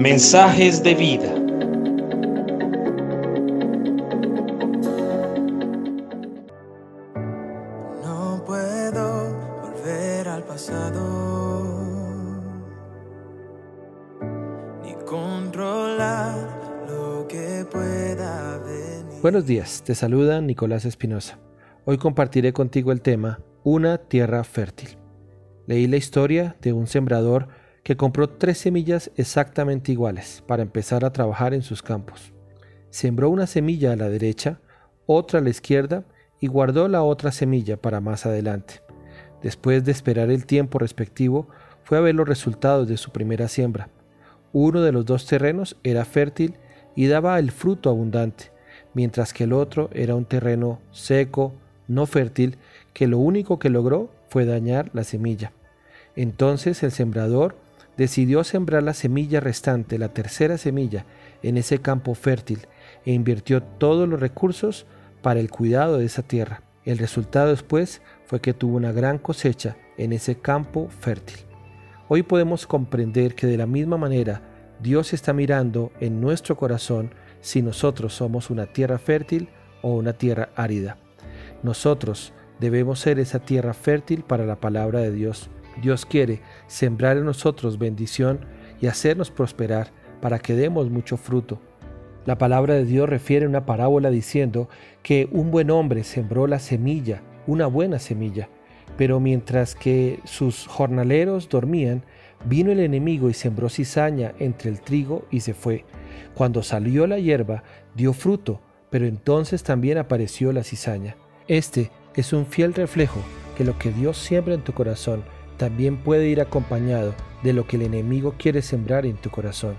Mensajes de vida. No puedo volver al pasado ni controlar lo que pueda venir. Buenos días, te saluda Nicolás Espinosa. Hoy compartiré contigo el tema Una tierra fértil. Leí la historia de un sembrador compró tres semillas exactamente iguales para empezar a trabajar en sus campos. Sembró una semilla a la derecha, otra a la izquierda y guardó la otra semilla para más adelante. Después de esperar el tiempo respectivo, fue a ver los resultados de su primera siembra. Uno de los dos terrenos era fértil y daba el fruto abundante, mientras que el otro era un terreno seco, no fértil, que lo único que logró fue dañar la semilla. Entonces el sembrador decidió sembrar la semilla restante, la tercera semilla, en ese campo fértil e invirtió todos los recursos para el cuidado de esa tierra. El resultado después fue que tuvo una gran cosecha en ese campo fértil. Hoy podemos comprender que de la misma manera Dios está mirando en nuestro corazón si nosotros somos una tierra fértil o una tierra árida. Nosotros debemos ser esa tierra fértil para la palabra de Dios. Dios quiere sembrar en nosotros bendición y hacernos prosperar para que demos mucho fruto. La palabra de Dios refiere una parábola diciendo que un buen hombre sembró la semilla, una buena semilla, pero mientras que sus jornaleros dormían, vino el enemigo y sembró cizaña entre el trigo y se fue. Cuando salió la hierba, dio fruto, pero entonces también apareció la cizaña. Este es un fiel reflejo que lo que Dios siembra en tu corazón también puede ir acompañado de lo que el enemigo quiere sembrar en tu corazón.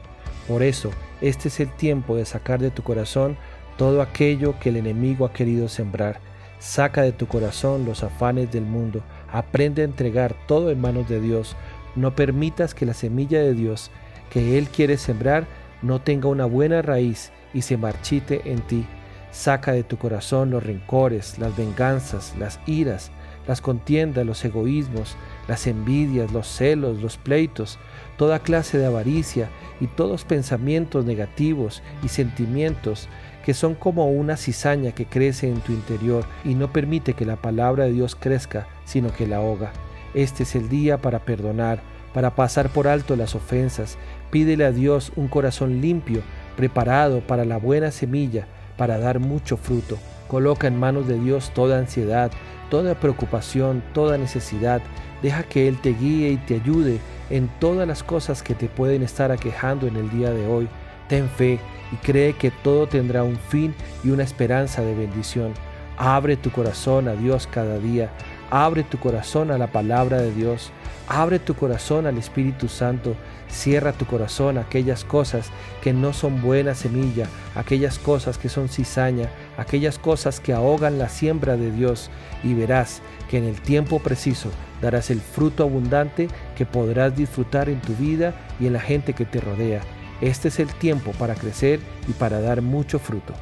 Por eso, este es el tiempo de sacar de tu corazón todo aquello que el enemigo ha querido sembrar. Saca de tu corazón los afanes del mundo. Aprende a entregar todo en manos de Dios. No permitas que la semilla de Dios que Él quiere sembrar no tenga una buena raíz y se marchite en ti. Saca de tu corazón los rencores, las venganzas, las iras, las contiendas, los egoísmos, las envidias, los celos, los pleitos, toda clase de avaricia y todos pensamientos negativos y sentimientos que son como una cizaña que crece en tu interior y no permite que la palabra de Dios crezca, sino que la ahoga. Este es el día para perdonar, para pasar por alto las ofensas. Pídele a Dios un corazón limpio, preparado para la buena semilla, para dar mucho fruto. Coloca en manos de Dios toda ansiedad, toda preocupación, toda necesidad. Deja que Él te guíe y te ayude en todas las cosas que te pueden estar aquejando en el día de hoy. Ten fe y cree que todo tendrá un fin y una esperanza de bendición. Abre tu corazón a Dios cada día. Abre tu corazón a la palabra de Dios. Abre tu corazón al Espíritu Santo. Cierra tu corazón a aquellas cosas que no son buena semilla, aquellas cosas que son cizaña, aquellas cosas que ahogan la siembra de Dios y verás que en el tiempo preciso darás el fruto abundante que podrás disfrutar en tu vida y en la gente que te rodea. Este es el tiempo para crecer y para dar mucho fruto.